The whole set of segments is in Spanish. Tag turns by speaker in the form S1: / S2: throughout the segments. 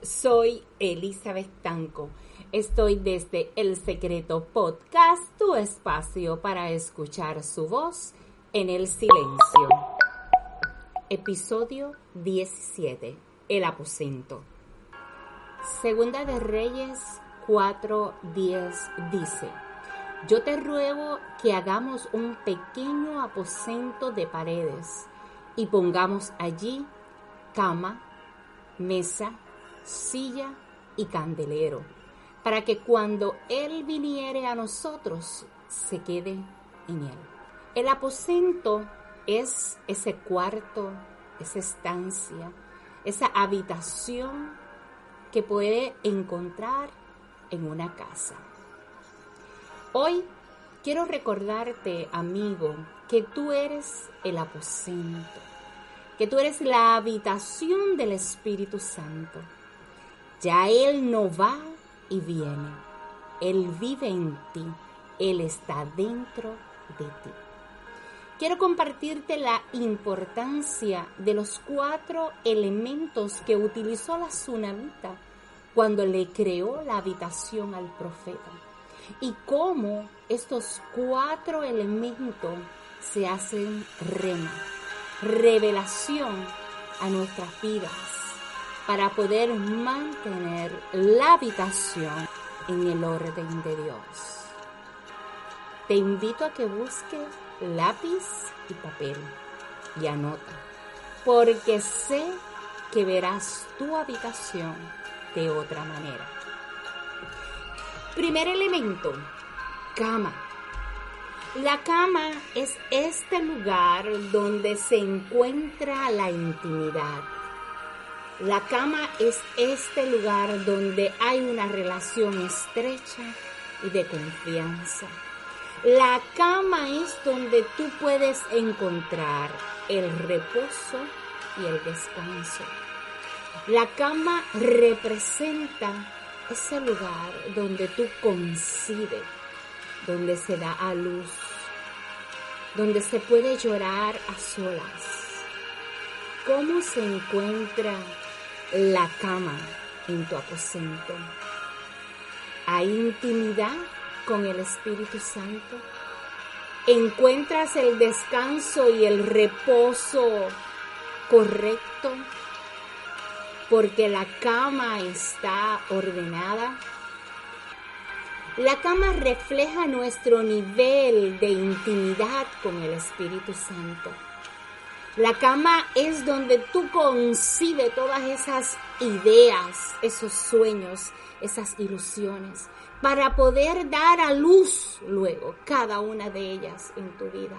S1: Soy Elizabeth Tanco. Estoy desde El Secreto Podcast, tu espacio para escuchar su voz en el silencio. Episodio 17. El aposento. Segunda de Reyes 4:10 dice, Yo te ruego que hagamos un pequeño aposento de paredes y pongamos allí cama, mesa, silla y candelero, para que cuando Él viniere a nosotros se quede en Él. El aposento es ese cuarto, esa estancia, esa habitación que puede encontrar en una casa. Hoy quiero recordarte, amigo, que tú eres el aposento que tú eres la habitación del Espíritu Santo. Ya Él no va y viene. Él vive en ti. Él está dentro de ti. Quiero compartirte la importancia de los cuatro elementos que utilizó la tsunamita cuando le creó la habitación al profeta y cómo estos cuatro elementos se hacen rema revelación a nuestras vidas para poder mantener la habitación en el orden de Dios. Te invito a que busques lápiz y papel y anota, porque sé que verás tu habitación de otra manera. Primer elemento, cama. La cama es este lugar donde se encuentra la intimidad. La cama es este lugar donde hay una relación estrecha y de confianza. La cama es donde tú puedes encontrar el reposo y el descanso. La cama representa ese lugar donde tú concibes donde se da a luz, donde se puede llorar a solas. ¿Cómo se encuentra la cama en tu aposento? ¿Hay intimidad con el Espíritu Santo? ¿Encuentras el descanso y el reposo correcto? Porque la cama está ordenada la cama refleja nuestro nivel de intimidad con el Espíritu Santo. La cama es donde tú concibes todas esas ideas, esos sueños, esas ilusiones, para poder dar a luz luego cada una de ellas en tu vida.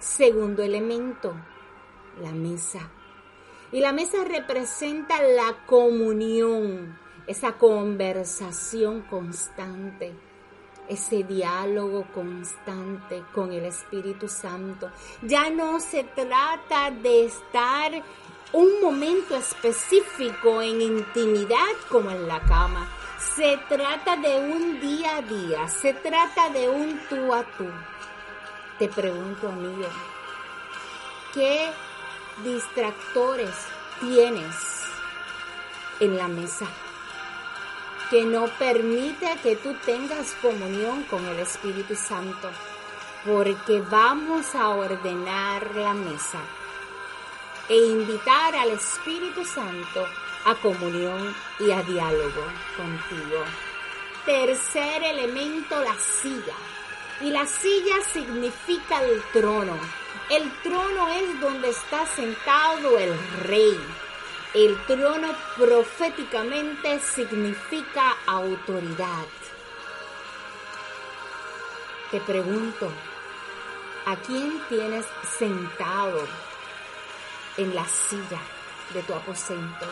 S1: Segundo elemento, la mesa. Y la mesa representa la comunión esa conversación constante, ese diálogo constante con el Espíritu Santo. Ya no se trata de estar un momento específico en intimidad como en la cama. Se trata de un día a día, se trata de un tú a tú. Te pregunto, amigo, ¿qué distractores tienes en la mesa? Que no permite que tú tengas comunión con el Espíritu Santo, porque vamos a ordenar la mesa e invitar al Espíritu Santo a comunión y a diálogo contigo. Tercer elemento, la silla. Y la silla significa el trono. El trono es donde está sentado el rey el trono proféticamente significa autoridad. Te pregunto, ¿a quién tienes sentado en la silla de tu aposento?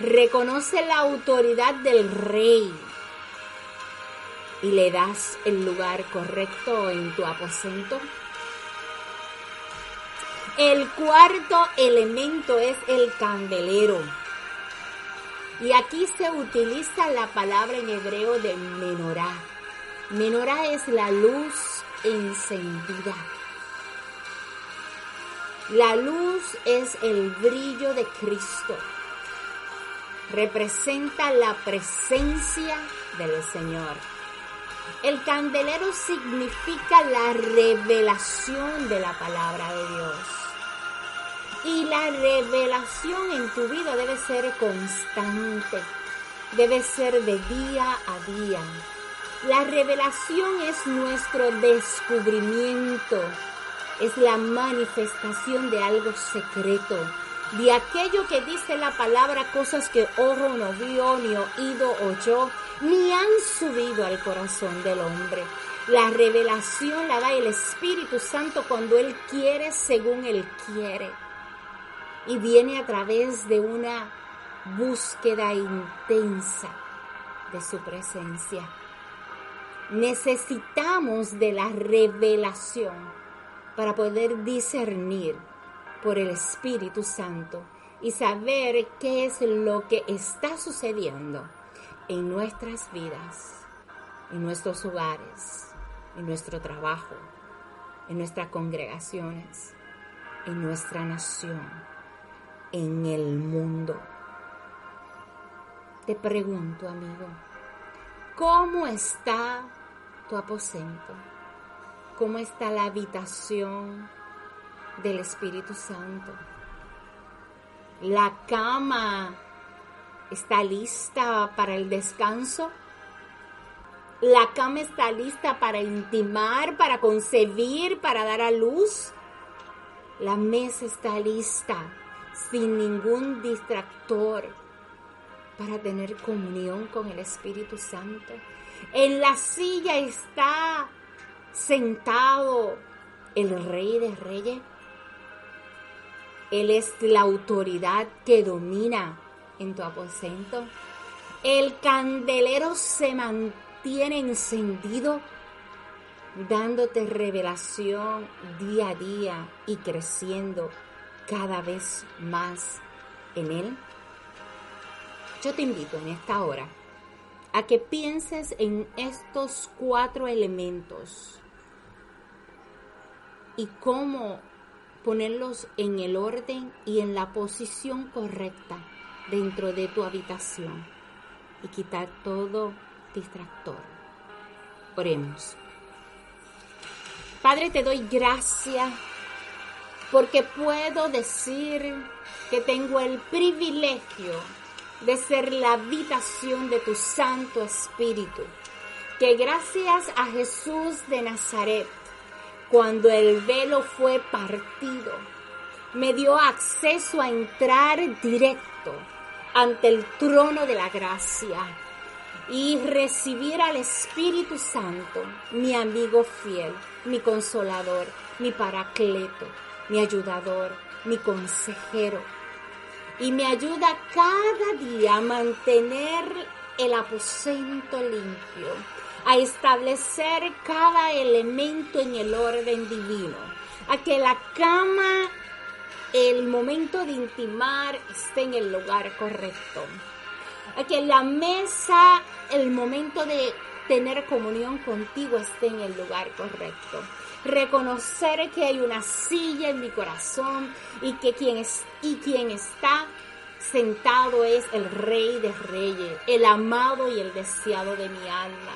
S1: Reconoce la autoridad del rey y le das el lugar correcto en tu aposento. El cuarto elemento es el candelero. Y aquí se utiliza la palabra en hebreo de menorá. Menorá es la luz encendida. La luz es el brillo de Cristo. Representa la presencia del Señor. El candelero significa la revelación de la palabra de Dios. Y la revelación en tu vida debe ser constante, debe ser de día a día. La revelación es nuestro descubrimiento, es la manifestación de algo secreto, de aquello que dice la palabra, cosas que ojo no vio, ni oído oyó, ni han subido al corazón del hombre. La revelación la da el Espíritu Santo cuando Él quiere según Él quiere. Y viene a través de una búsqueda intensa de su presencia. Necesitamos de la revelación para poder discernir por el Espíritu Santo y saber qué es lo que está sucediendo en nuestras vidas, en nuestros hogares, en nuestro trabajo, en nuestras congregaciones, en nuestra nación, en el mundo. Te pregunto, amigo, ¿cómo está tu aposento? ¿Cómo está la habitación del Espíritu Santo? La cama está lista para el descanso. La cama está lista para intimar, para concebir, para dar a luz. La mesa está lista sin ningún distractor para tener comunión con el Espíritu Santo. En la silla está sentado el Rey de Reyes. Él es la autoridad que domina en tu aposento. El candelero se mantiene encendido, dándote revelación día a día y creciendo cada vez más en él. Yo te invito en esta hora a que pienses en estos cuatro elementos y cómo ponerlos en el orden y en la posición correcta dentro de tu habitación y quitar todo distractor. Oremos. Padre, te doy gracias porque puedo decir que tengo el privilegio de ser la habitación de tu Santo Espíritu, que gracias a Jesús de Nazaret, cuando el velo fue partido, me dio acceso a entrar directo ante el trono de la gracia y recibir al Espíritu Santo, mi amigo fiel, mi consolador, mi paracleto, mi ayudador, mi consejero. Y me ayuda cada día a mantener el aposento limpio, a establecer cada elemento en el orden divino, a que la cama el momento de intimar esté en el lugar correcto. A que la mesa, el momento de tener comunión contigo esté en el lugar correcto. Reconocer que hay una silla en mi corazón y que quien, es, y quien está sentado es el Rey de Reyes, el amado y el deseado de mi alma.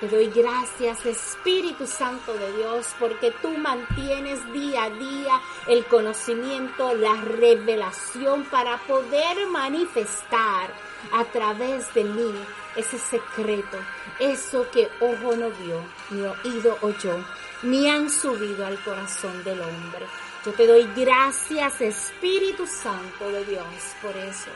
S1: Te doy gracias, Espíritu Santo de Dios, porque tú mantienes día a día el conocimiento, la revelación para poder manifestar a través de mí ese secreto, eso que ojo no vio, ni oído oyó, ni han subido al corazón del hombre. Yo te doy gracias, Espíritu Santo de Dios, por eso.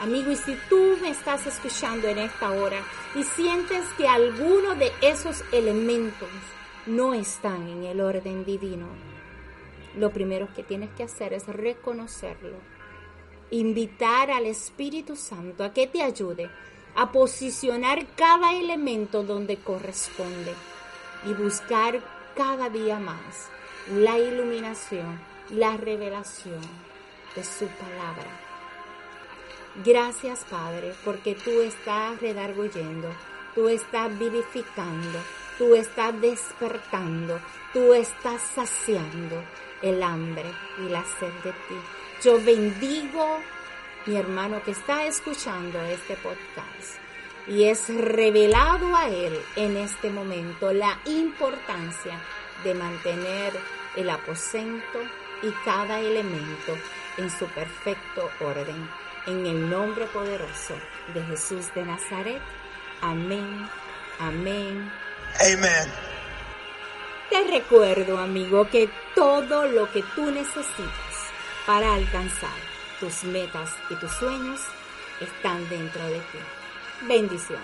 S1: Amigo, y si tú me estás escuchando en esta hora y sientes que alguno de esos elementos no están en el orden divino, lo primero que tienes que hacer es reconocerlo. Invitar al Espíritu Santo a que te ayude a posicionar cada elemento donde corresponde y buscar cada día más la iluminación, la revelación de su palabra Gracias, Padre, porque tú estás redarguyendo, tú estás vivificando, tú estás despertando, tú estás saciando, el hambre y la sed de ti. Yo bendigo mi hermano que está escuchando este podcast y es revelado a él en este momento la importancia de mantener el aposento y cada elemento en su perfecto orden. En el nombre poderoso de Jesús de Nazaret. Amén, amén.
S2: Amen.
S1: Te recuerdo, amigo, que todo lo que tú necesitas para alcanzar tus metas y tus sueños están dentro de ti. Bendiciones.